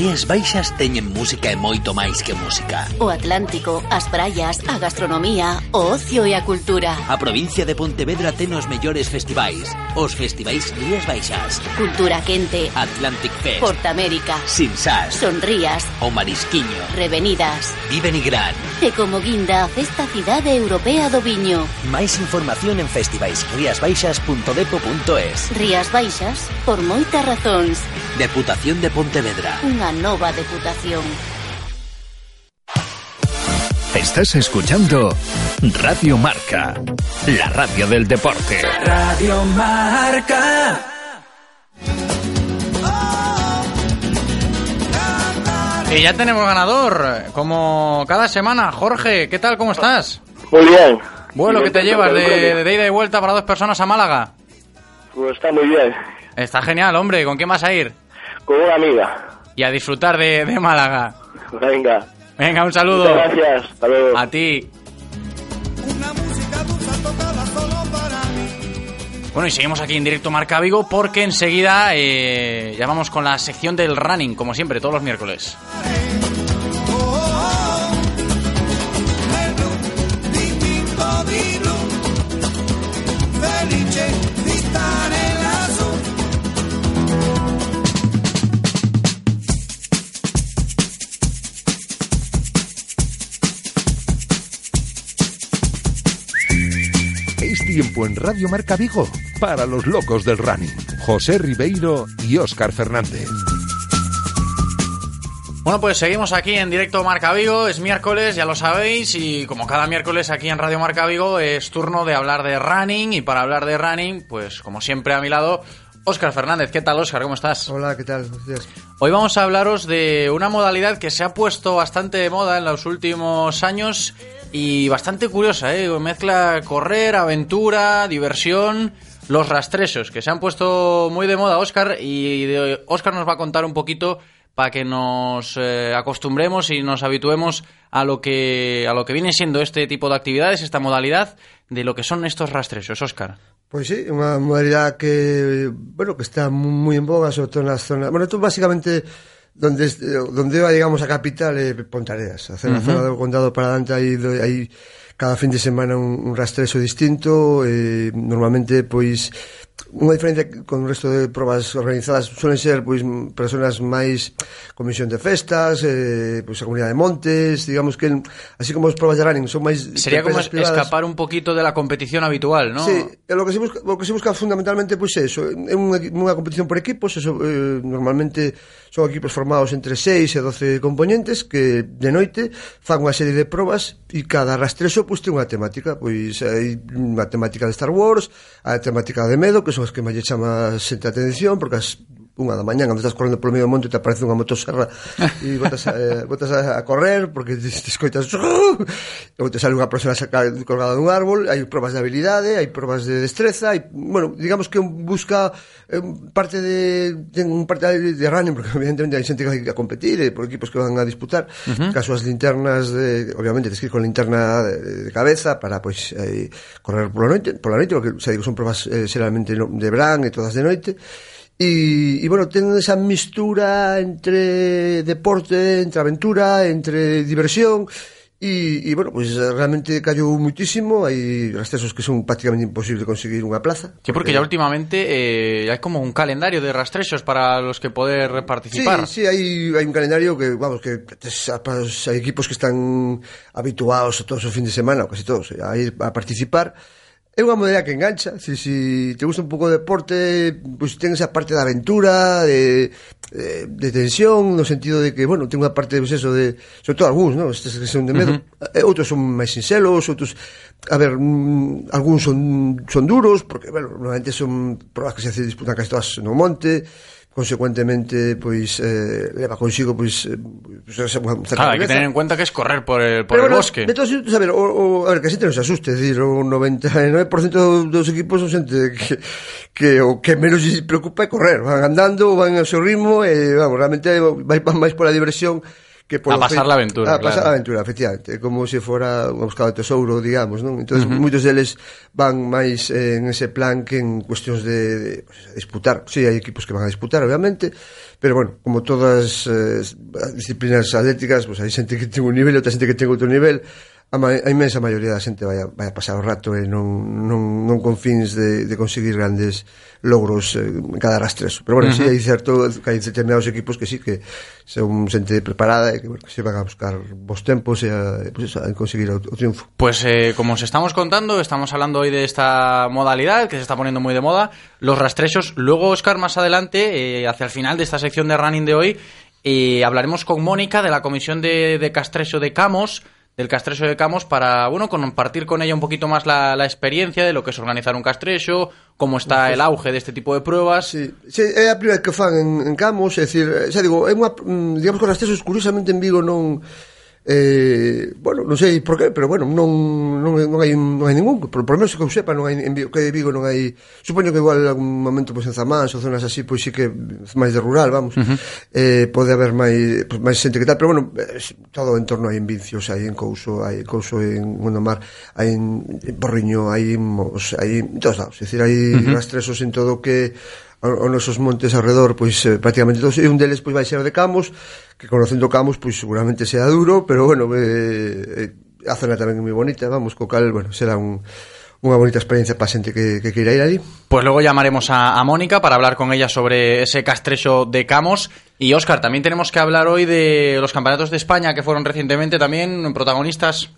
mareas baixas teñen música e moito máis que música. O Atlántico, as praias, a gastronomía, o ocio e a cultura. A provincia de Pontevedra ten os mellores festivais. Os festivais Rías Baixas. Cultura Quente. Atlantic Fest. Portamérica. Sinsas. Sonrías. O Marisquiño. Revenidas. Viven y Gran. E como guinda a festa cidade europea do viño. Máis información en festivaisriasbaixas.depo.es. Rías Baixas, por moitas razóns. Deputación de Pontevedra. Unha nova deputación. Estás escuchando Radio Marca, la radio del deporte. Radio Marca. Y ya tenemos ganador, como cada semana. Jorge, ¿qué tal? ¿Cómo estás? Muy bien. Vuelo que te llevas de, de ida y vuelta para dos personas a Málaga. Pues está muy bien. Está genial, hombre. ¿Con quién vas a ir? Con una amiga. Y a disfrutar de, de Málaga. Venga. Venga, un saludo. Muchas gracias. Hasta luego. A ti. Bueno, y seguimos aquí en directo Marca Vigo porque enseguida eh, ya vamos con la sección del running, como siempre, todos los miércoles. Tiempo en Radio Marca Vigo para los locos del running. José Ribeiro y Óscar Fernández. Bueno, pues seguimos aquí en directo Marca Vigo, es miércoles, ya lo sabéis, y como cada miércoles aquí en Radio Marca Vigo es turno de hablar de running, y para hablar de running, pues como siempre a mi lado, Óscar Fernández. ¿Qué tal, Óscar? ¿Cómo estás? Hola, ¿qué tal? Días. Hoy vamos a hablaros de una modalidad que se ha puesto bastante de moda en los últimos años y bastante curiosa, ¿eh? Mezcla correr, aventura, diversión, los rastrechos, que se han puesto muy de moda, Óscar, y Óscar nos va a contar un poquito para que nos eh, acostumbremos y nos habituemos a lo que a lo que viene siendo este tipo de actividades, esta modalidad de lo que son estos rastrechos, Óscar. Pois sí, unha modalidade que, bueno, que está moi en boga, sobre todo nas zonas... Bueno, tú basicamente donde eh, donde va, digamos, a capital é Pontareas, a zona, uh -huh. zona do condado para adelante aí, aí cada fin de semana un, un rastreso distinto eh, normalmente pois unha diferencia con o resto de probas organizadas suelen ser pois persoas máis comisión de festas, eh, pois a comunidade de montes, digamos que así como as probas de running son máis Sería como privadas. escapar un poquito de la competición habitual, ¿no? Sí, eh, lo que se busca, lo que se busca fundamentalmente pois é eso, é unha, unha competición por equipos, eso eh, normalmente Son equipos formados entre 6 e 12 componentes que de noite fan unha serie de probas e cada rastrexo pois ten unha temática, pois hai unha temática de Star Wars, a temática de medo, que son as que máis lle chama a atención porque as unha da mañá cando estás correndo polo medio do monte te aparece unha motoserra e botas a, eh, botas a, a correr porque te, te escoitas ou te sale unha persona saca, colgada dun árbol hai probas de habilidade hai probas de destreza hai, bueno digamos que un busca eh, parte de ten un parte de, de running porque evidentemente hai xente que vai a competir e por equipos que van a disputar uh -huh. caso as linternas de, obviamente tens que ir con linterna de, de cabeza para pois pues, eh, correr pola noite pola noite porque xa digo son probas eh, xeralmente de verán e todas de noite E, e bueno, ten esa mistura entre deporte, entre aventura, entre diversión. E, e bueno, pois pues, realmente callou muitísimo Hai rastreos que son prácticamente imposible conseguir unha plaza. Sí, porque, porque ya últimamente eh, hai como un calendario de rastrexos para los que poder participar. Sí, sí, hai, hai un calendario que, vamos, que tes, pues, hai equipos que están habituados todos os fin de semana, ou casi todos, a ir a participar. É unha modalidade que engancha, se si, si te gusta un pouco de deporte, pois pues, ten esa parte da aventura, de, de, de tensión, no sentido de que, bueno, ten unha parte, de pues, eso, de, sobre todo algúns, non? Estes que son de medo, uh eh, -huh. outros son máis sincelos, outros, a ver, um, algúns son, son duros, porque, bueno, normalmente son probas que se disputan casi todas no monte, consecuentemente pois eh, leva consigo pois, eh, pois claro, hay que tener en cuenta que es correr por el, por Pero, el bueno, bosque. Entonces, a ver, o, o, a ver, que a xente non se asuste, decir, o 99% dos equipos son xente que, que o que menos lles preocupa é correr, van andando, van ao seu ritmo e vamos, realmente vai máis pola diversión que a pasar la aventura, a pasar claro. a aventura, efectivamente, como se fora unha buscada de tesouro, digamos, non? Entonces, uh -huh. moitos deles van máis eh, en ese plan que en cuestións de, de pues, disputar. Si, sí, hai equipos que van a disputar, obviamente, pero bueno, como todas eh, as disciplinas atléticas, pues hai xente que ten un nivel, e outra xente que ten outro nivel a, ma, a inmensa maioría da xente vai a, vai a pasar o rato e non, non, non confins de, de conseguir grandes logros eh, cada rastreso. Pero bueno, uh -huh. si sí, hai certo que hai determinados equipos que sí que son xente preparada e que, bueno, que se van a buscar vos tempos e a, pues eso, a conseguir o, o triunfo. Pues eh, como os estamos contando, estamos hablando hoy de esta modalidad que se está poniendo moi de moda, los rastrechos. Luego, Oscar, más adelante, eh, hacia el final de esta sección de running de hoy, eh, hablaremos con Mónica de la Comisión de, de Castrecho de Camos, del Castreso de Camos para, bueno, compartir con ella un poquito más la, la experiencia de lo que es organizar un Castreso, cómo está pues, el auge de este tipo de pruebas. Sí, sí é a primeira que fan en, en Camos, é dicir, eh, xa digo, é unha, mm, digamos que os Castresos curiosamente en Vigo non eh, bueno, non sei por qué, pero bueno, non, non, non hai, non hai ningún, por, por menos que eu sepa, non hai, en Vigo, que de Vigo non hai, supoño que igual algún momento pois, pues, en Zamás ou zonas así, pois sí que máis de rural, vamos, uh -huh. eh, pode haber máis, pues, máis xente que tal, pero bueno, eh, todo o entorno hai en Vincios, hai en Couso, hai en Couso, en Gondomar, hai en Borriño, hai en Mos, hai en todos lados, é dicir, hai uh -huh. rastresos en todo que os nosos montes alrededor pois eh, prácticamente todos e un deles pois vai ser de Camos que conocendo Camos pois seguramente será duro pero bueno eh, eh, a zona tamén é moi bonita vamos co cal bueno será un unha bonita experiencia para xente que, que queira ir ali. Pois pues luego llamaremos a, a Mónica para hablar con ella sobre ese castrecho de Camos. Y Óscar, también tenemos que hablar hoy de los campeonatos de España que fueron recientemente también protagonistas.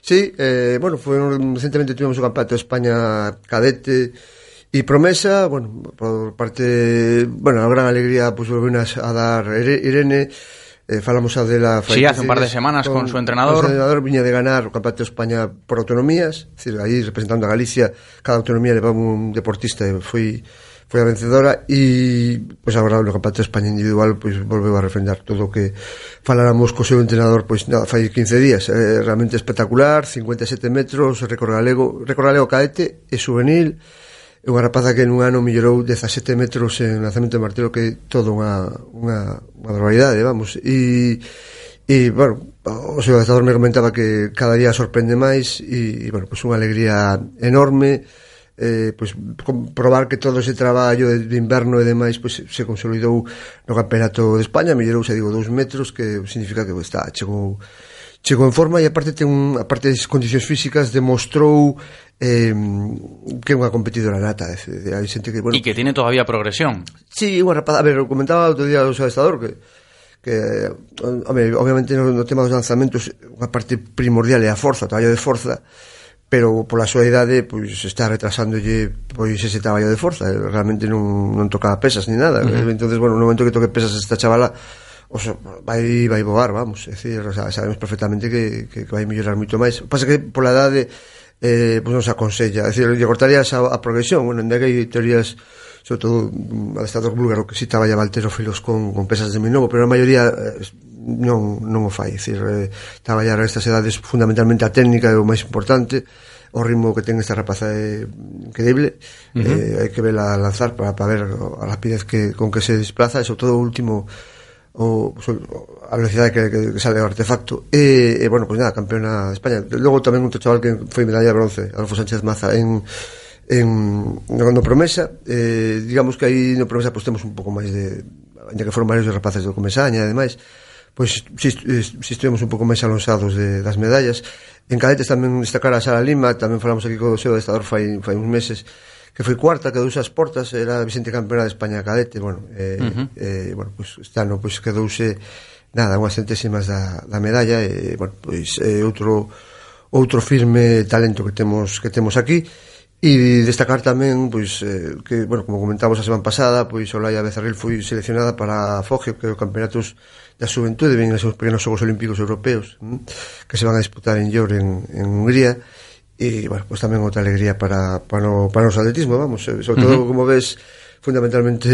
Sí, eh, bueno, fueron, recientemente tuvimos un campeonato de España cadete, E promesa, bueno, por parte, bueno, a gran alegría pues volveunas a dar Irene, eh, falamos a dela sí, hace un par de semanas con, con su entrenador. O entrenador viña de ganar o Campeonato de España por autonomías, es decir, aí representando a Galicia, cada autonomía levaba un deportista eh, e foi foi a vencedora e pois pues, agora no Campeonato de España individual pois pues, volveu a refrendar todo o que faláramos co seu entrenador pois pues, nada, fai 15 días, eh, realmente espectacular, 57 metros, récord galego, récord galego cadete e juvenil É unha rapaza que nun ano mellorou 17 metros en lanzamento de martelo que todo unha, unha, unha barbaridade, vamos. E, e bueno, o seu adestador me comentaba que cada día sorprende máis e, e bueno, pois pues unha alegría enorme eh, pois, comprobar que todo ese traballo de inverno e demais pois, se consolidou no campeonato de España, mellorou, se digo, dous metros que significa que está, chegou chegou en forma e aparte ten un, aparte das condicións físicas demostrou eh, que é unha competidora nata é, hai xente que, bueno, e que tiene todavía progresión si, sí, unha a ver, comentaba outro día o seu estador que que home, obviamente no, no tema dos lanzamentos unha parte primordial é a forza o traballo de forza pero pola súa idade pois está retrasándolle pois ese traballo de forza realmente non, non tocaba pesas ni nada uh -huh. entonces bueno, no momento que toque pesas esta chavala o sea, vai, vai voar, vamos, é decir, o sea, sabemos perfectamente que, que, que vai mellorar moito máis. O pasa que pola edade eh, pues nos aconsella. É dicir, lle cortaría esa a progresión. Bueno, en hai teorías, sobre todo, mm, adestador búlgaro que citaba ya Valterófilos con, con pesas de Minovo, pero a maioría eh, non, non o fai. É dicir, eh, traballar a estas edades fundamentalmente a técnica é o máis importante, o ritmo que ten esta rapaza é increíble uh -huh. eh, hai que vela lanzar para, para ver a rapidez que, con que se desplaza e sobre todo o último o, a velocidade que, que, que sale o artefacto. E, e bueno, pois pues nada, campeona de España. Logo tamén un chaval que foi medalla de bronce Alfonso Sánchez Maza en en no, no Promesa. Eh, digamos que aí no Promesa pois pues, temos un pouco máis de ainda que foron varios rapaces do Comesaña e demais pois si, si estivemos un pouco máis alonsados de, das medallas. En cadetes tamén destacar a Sara Lima tamén falamos aquí co seu estador fai, fai uns meses que foi cuarta, quedou as portas, era Vicente Campeona de España cadete, bueno, eh, uh -huh. eh, bueno pois, pues, este ano pois, pues, quedouse nada, unhas centésimas da, da medalla e, bueno, pois, eh, outro outro firme talento que temos que temos aquí e destacar tamén pois eh, que, bueno, como comentamos a semana pasada, pois Olaya Becerril foi seleccionada para Fogio, que é o campeonatos da xuventude, ven os pequenos Xogos Olímpicos Europeos, mm, que se van a disputar en Llor en, en Hungría, e, bueno, pues tamén outra alegría para, para, o, para o atletismo, vamos, eh, sobre todo, uh -huh. como ves, fundamentalmente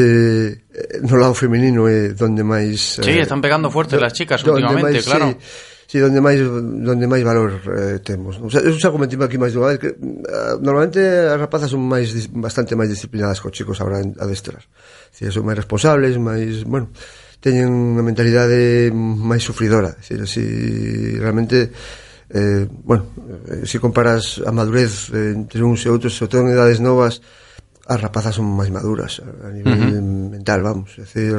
eh, no lado feminino é donde máis... Sí, eh, están pegando fuerte do, las chicas últimamente, máis, claro. Sí, Sí, donde máis donde máis valor eh, temos. O sea, eu xa comentei aquí máis dunha vez que uh, normalmente as rapazas son máis bastante máis disciplinadas co chicos agora a destras. Si son máis responsables, máis, bueno, teñen unha mentalidade máis sufridora, decir, así realmente eh, bueno, eh, se comparas a madurez eh, entre uns e outros, se en edades novas, as rapazas son máis maduras a nivel uh -huh. mental, vamos, é decir,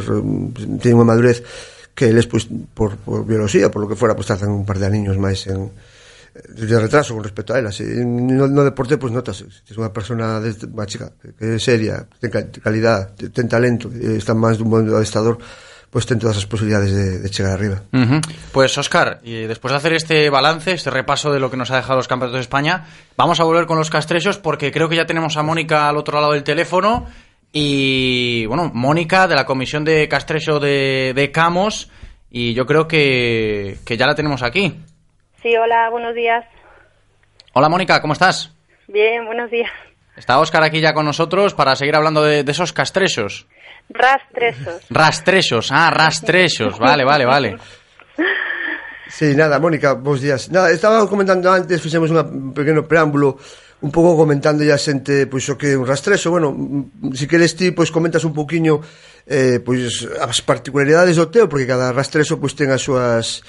teñen unha madurez que eles pois por, por biología, por lo que fuera, pois trazan un par de aniños máis en eh, de retraso con respecto a elas. No, no deporte, pois notas, se é unha persona de, unha chica que é seria, ten calidad, ten talento, está máis dun buen adestador, pues ten todas as posibilidades de, de chegar arriba. Uh -huh. Pues Óscar, y después de hacer este balance, este repaso de lo que nos ha dejado los campeonatos de España, vamos a volver con los castrechos porque creo que ya tenemos a Mónica al otro lado del teléfono y bueno, Mónica de la Comisión de Castrecho de, de Camos y yo creo que, que ya la tenemos aquí. Sí, hola, buenos días. Hola Mónica, ¿cómo estás? Bien, buenos días. Está Óscar aquí ya con nosotros para seguir hablando de, de esos castrechos. Rastresos. Rastresos, ah, rastrechos, vale, vale, vale. Sí, nada, Mónica, bons días. Nada, estaba comentando antes, fixemos unha, un pequeno preámbulo, un pouco comentando ya xente, pois, pues, o que é un rastrexo, Bueno, si queres ti, pois, pues, comentas un poquiño eh, pois, pues, as particularidades do teo, porque cada rastrexo pois, ten as súas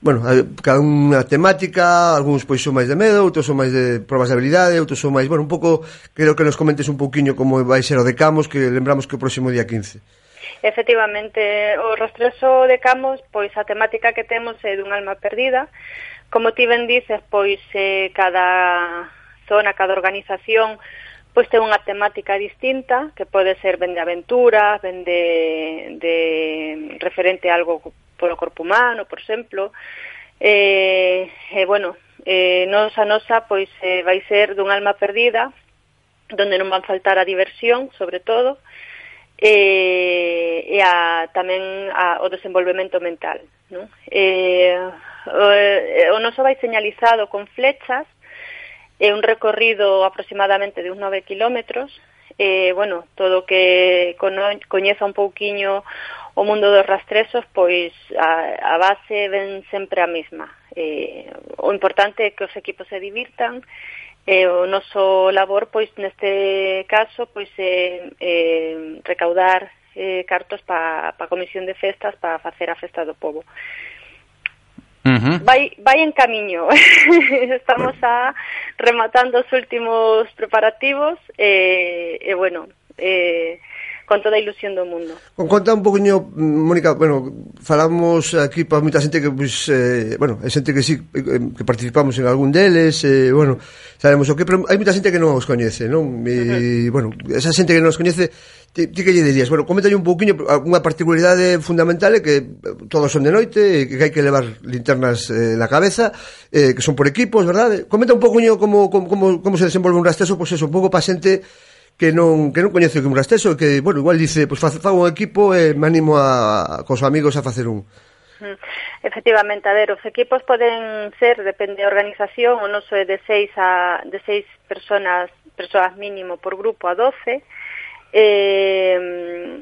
bueno, eh, cada unha temática, algúns pois son máis de medo, outros son máis de probas de habilidade, outros son máis, bueno, un pouco creo que nos comentes un pouquiño como vai ser o de Camos, que lembramos que o próximo día 15. Efectivamente, o rastreso de Camos, pois a temática que temos é dun alma perdida. Como ti ben dices, pois eh, cada zona, cada organización, pois ten unha temática distinta, que pode ser ben de aventuras, ben de, de referente a algo polo corpo humano, por exemplo. Eh, eh, bueno, eh, nos a nosa pois eh, vai ser dun alma perdida, donde non van faltar a diversión, sobre todo, eh, e a, tamén a, o desenvolvemento mental. Non? Eh, o, o noso vai señalizado con flechas, é un recorrido aproximadamente de uns 9 kilómetros, e, bueno, todo que coñeza un pouquiño o mundo dos rastresos, pois a, a base ven sempre a mesma. Eh, o importante é que os equipos se divirtan e o noso labor, pois neste caso, pois é, é recaudar eh, cartos para pa comisión de festas para facer a festa do povo. Vai, vai en camiño. Estamos a rematando os últimos preparativos e, e bueno, eh, con toda a ilusión do mundo. Con conta un poquinho, Mónica, bueno, falamos aquí para moita xente que, pues, eh, bueno, é xente que sí, eh, que participamos en algún deles, eh, bueno, sabemos o que, pero hai moita xente que non os coñece, non? E, uh -huh. bueno, esa xente que non os coñece, ti, ti que lle dirías? Bueno, coméntalle un poquinho, unha particularidade fundamental é que todos son de noite, e que hai que levar linternas eh, na cabeza, eh, que son por equipos, verdade? Comenta un poquinho como, como, como, como se desenvolve un rastreso, pois pues eso, un pouco para xente que non que non coñece o que un rastexo que, bueno, igual dice, pois pues, fago un equipo e eh, me animo a, cos amigos a facer un. Mm. Efectivamente, a ver, os equipos poden ser, depende da organización, o noso é de seis, a, de seis personas, persoas mínimo por grupo a doce, eh,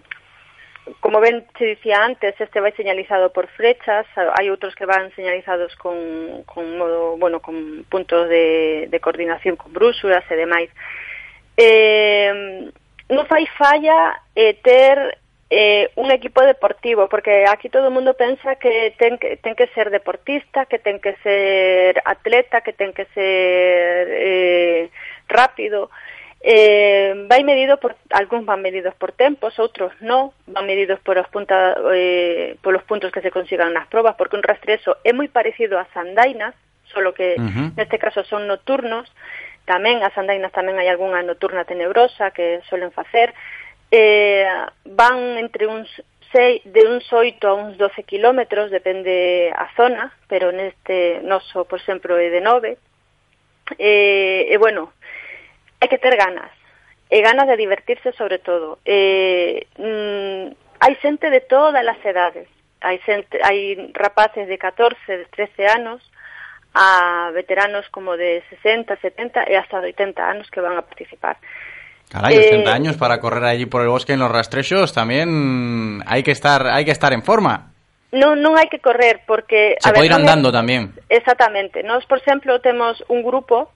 como ben se dicía antes, este vai señalizado por frechas, hai outros que van señalizados con, con modo, bueno, con puntos de, de coordinación con brúxulas e demais. Eh, non fai falla eh, ter eh, un equipo deportivo, porque aquí todo o mundo pensa que ten, que ten que ser deportista, que ten que ser atleta, que ten que ser eh, rápido. Eh, vai medido por algúns van medidos por tempos, outros non, van medidos por os punta, eh, puntos que se consigan nas probas, porque un rastreso é moi parecido ás andainas, solo que Ujú. neste caso son nocturnos, Tamén as andainas tamén hai algunha nocturna tenebrosa que solen facer. Eh, van entre uns sei, de uns 8 a uns 12 kilómetros, depende a zona, pero neste noso, por exemplo, é de 9. Eh, e bueno, hai que ter ganas, e ganas de divertirse sobre todo. Eh, mm, hai xente de todas as edades, hai, xente, hai rapaces de 14, de 13 anos, a veteranos como de 60, 70 e hasta de 80 anos que van a participar. Caray, Eh, 80 años para correr allí por el bosque en los rastrechos, también hay que estar, hay que estar en forma. Non, non hai que correr porque... Se a puede ir non é- andando también. Exactamente. Nós, por exemplo, temos un grupo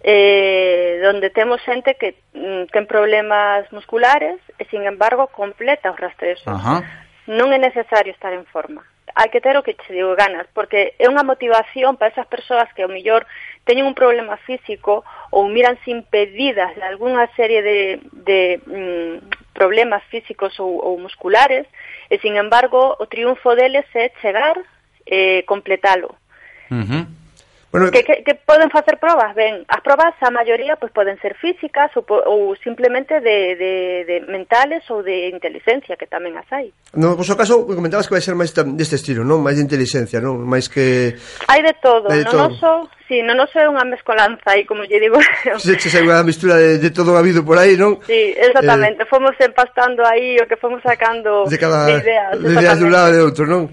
eh, donde temos xente que mm, ten problemas musculares e, sin embargo, completa os rastreos. Ajá. non é necesario estar en forma hai que ter o que che digo ganas, porque é unha motivación para esas persoas que ao mellor teñen un problema físico ou miran sin pedidas de algunha serie de, de mm, problemas físicos ou, ou musculares, e sin embargo o triunfo deles é chegar e eh, completalo. Uh -huh. Bueno, que, que, que poden facer probas? Ben, as probas a maioría pois, poden ser físicas ou, ou simplemente de, de, de mentales ou de inteligencia, que tamén as hai. No vos caso comentabas que vai ser máis deste estilo, non? Máis de inteligencia, non? Máis que... Hai de todo. Hai de no todo. noso, sí, no noso é unha mezcolanza aí, como lle digo. Se che unha mistura de, de todo o habido por aí, non? Sí, exactamente. Eh... Fomos empastando aí o que fomos sacando de, cada... de ideas. De ideas de un lado e de outro, non?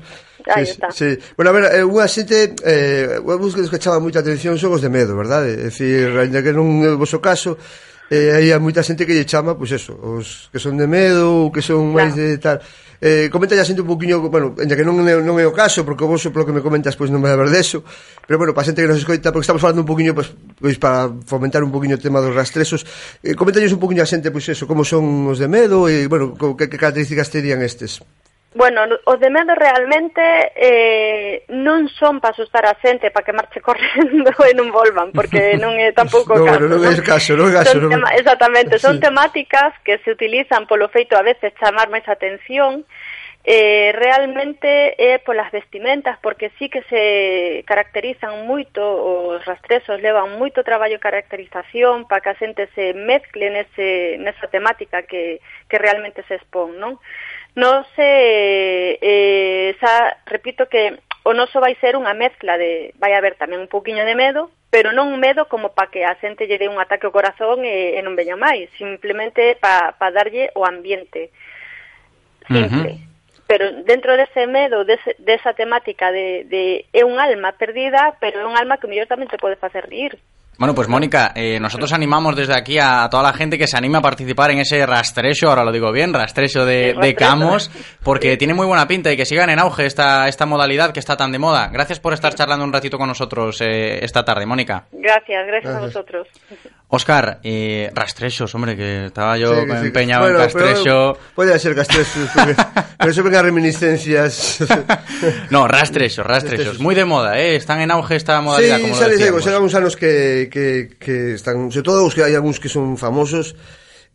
Aí sí, está. Sí. Bueno, a ver, eh, unha xente eh, unha que chama moita atención son os de medo, verdade? É dicir, ainda que non é o vosso caso eh, hai moita xente que lle chama, pois eso, os que son de medo, ou que son máis claro. de tal... Eh, comenta a xente un poquinho, bueno, ainda que non, non é o caso, porque vos, polo que me comentas, pois non me haber deso, pero bueno, para xente que nos escoita, porque estamos falando un poquinho, pois, pois para fomentar un poquinho o tema dos rastresos, eh, comentalles un poquinho a xente, pois eso, como son os de medo, e, bueno, que, que características terían estes? Bueno, os de medo realmente eh, non son para asustar a xente para que marche correndo e non volvan, porque non é tampouco no, caso. Non, non é caso, non é caso. Son non... tema, exactamente, son sí. temáticas que se utilizan polo feito a veces chamar máis atención, eh, realmente é eh, polas vestimentas, porque sí que se caracterizan moito, os rastresos levan moito traballo e caracterización para que a xente se mezcle nese, nesa temática que, que realmente se expón, non? Nos, eh, eh, xa, repito que o noso vai ser unha mezcla de vai haber tamén un pouquiño de medo, pero non un medo como para que a xente lle dé un ataque ao corazón e, e non veña máis, simplemente para pa darlle o ambiente. Simple. Uh -huh. Pero dentro dese medo, dese, desa temática de, de é un alma perdida, pero é un alma que mellor tamén te pode facer rir. Bueno, pues Mónica, eh, nosotros animamos desde aquí a toda la gente que se anime a participar en ese rastrecho, ahora lo digo bien, rastrecho de, de. Camos, porque tiene muy buena pinta y que sigan en auge esta, esta modalidad que está tan de moda. Gracias por estar charlando un ratito con nosotros eh, esta tarde, Mónica. Gracias, gracias, a vosotros. Oscar, eh, rastrechos, hombre, que estaba yo Sí, que sí. empeñado Bueno, en rastrecho. pero Puede ser castrechos, porque, pero eso venga reminiscencias. No, rastrechos, rastrechos. Muy de moda, ¿eh? Están en auge esta modalidad, sí, como lo les digo, decíamos. algúns anos que, que, que, están, sobre todo os que hai algúns que son famosos,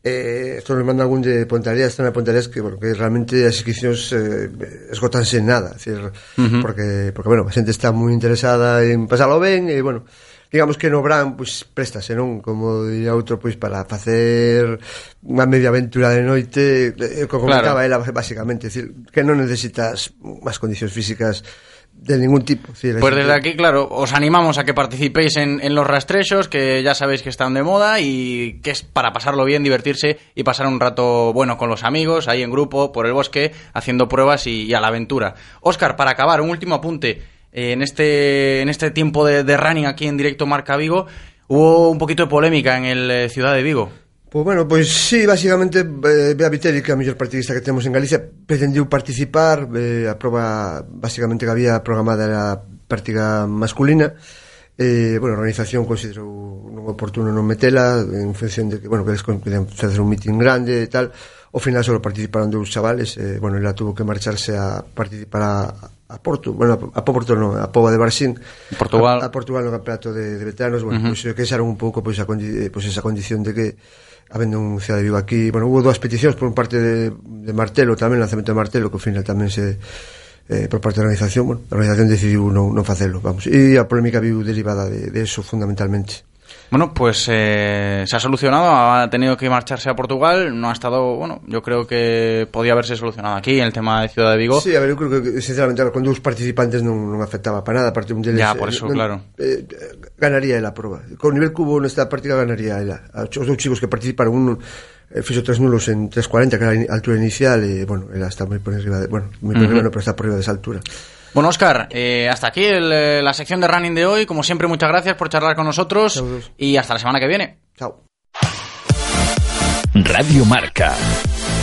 eh, esto nos manda algún de Pontarías, están a Pontarías que, bueno, que realmente as inscripcións eh, esgotanse en nada, decir, uh -huh. porque, porque, bueno, a xente está moi interesada en pasalo ben, e, bueno, digamos que no Bran pois pues, prestase, non? Como diría outro pois para facer unha media aventura de noite, eh, co comentaba claro. ela basicamente, decir, que non necesitas máis condicións físicas de ningún tipo. Decir, Pues desde aquí, claro, os animamos a que participéis en, en los rastrechos, que ya sabéis que están de moda y que es para pasarlo bien, divertirse y pasar un rato bueno con los amigos, ahí en grupo, por el bosque, haciendo pruebas y, y a la aventura. Oscar, para acabar, un último apunte. Eh, en, este, en este tiempo de, de running aquí en directo Marca Vigo, hubo un poquito de polémica en el eh, Ciudad de Vigo. Pois bueno, pois sí, basicamente eh, Bea Viteri, que é a mellor partidista que temos en Galicia, pretendiu participar, eh, a proba basicamente que había programada era a partida masculina, eh, bueno, a organización considerou non oportuno non metela en función de que, bueno, que eles querían facer un mitin grande e tal, ao final só participaron dous chavales, eh, bueno, ela tuvo que marcharse a participar a, a Porto, bueno, a, a Porto non, a Pova de Barxín, Portugal. A, a Portugal no campeonato de, de veteranos, bueno, uh -huh. pois pues, eh, que xaron un pouco pois, a, pois, esa condición de que habendo un Ciudad de Vigo aquí, bueno, hubo dúas peticións por un parte de, de Martelo tamén, lanzamento de Martelo, que ao final tamén se eh, por parte da organización, bueno, a organización decidiu non, non facelo, vamos. E a polémica viu derivada de, de eso fundamentalmente. Bueno, pues eh, se ha solucionado, ha tenido que marcharse a Portugal, no ha estado, bueno, yo creo que podía haberse solucionado aquí en el tema de Ciudad de Vigo. Sí, a ver, eu creo que sinceramente con dous participantes non, non afectaba para nada, aparte un deles Ya, por eh, eso, claro. eh, ganaría ela a prova. Con nivel que hubo nesta práctica ganaría ela. Os dous chicos que participaron, un eh, fixo tres nulos en 3.40, que era a altura inicial, e, bueno, ela está moi por arriba de, bueno, moi por no, pero está por arriba desa altura. Bueno, Oscar, eh, hasta aquí el, eh, la sección de running de hoy. Como siempre, muchas gracias por charlar con nosotros y hasta la semana que viene. Chao. Radio Marca,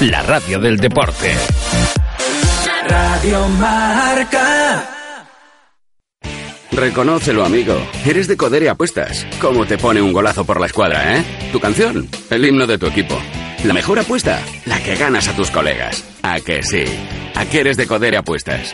la radio del deporte. Radio Marca. Reconócelo, amigo. Eres de Codere Apuestas. ¿Cómo te pone un golazo por la escuadra, eh? Tu canción, el himno de tu equipo. La mejor apuesta, la que ganas a tus colegas. ¿A que sí? ¿A que eres de Codere Apuestas?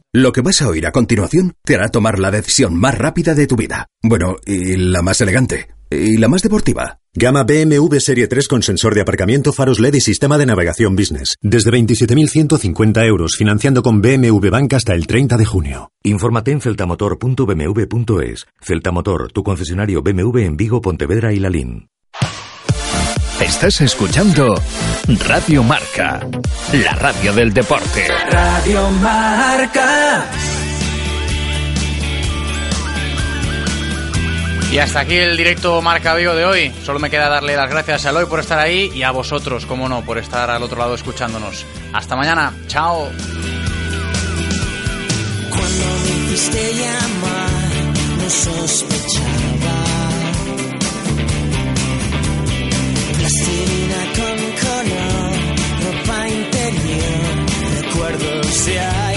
Lo que vas a oír a continuación te hará tomar la decisión más rápida de tu vida. Bueno, y la más elegante. Y la más deportiva. Gama BMW Serie 3 con sensor de aparcamiento, faros LED y sistema de navegación business. Desde 27.150 euros, financiando con BMW Bank hasta el 30 de junio. Infórmate en celtamotor.bmw.es. Celtamotor, tu concesionario BMW en Vigo, Pontevedra y Lalín. Estás escuchando Radio Marca, la radio del deporte. Radio Marca. Y hasta aquí el directo Marca Vigo de hoy. Solo me queda darle las gracias a Eloy por estar ahí y a vosotros, como no, por estar al otro lado escuchándonos. Hasta mañana. Chao. Cuando me hiciste llamar, no sospechaba se ha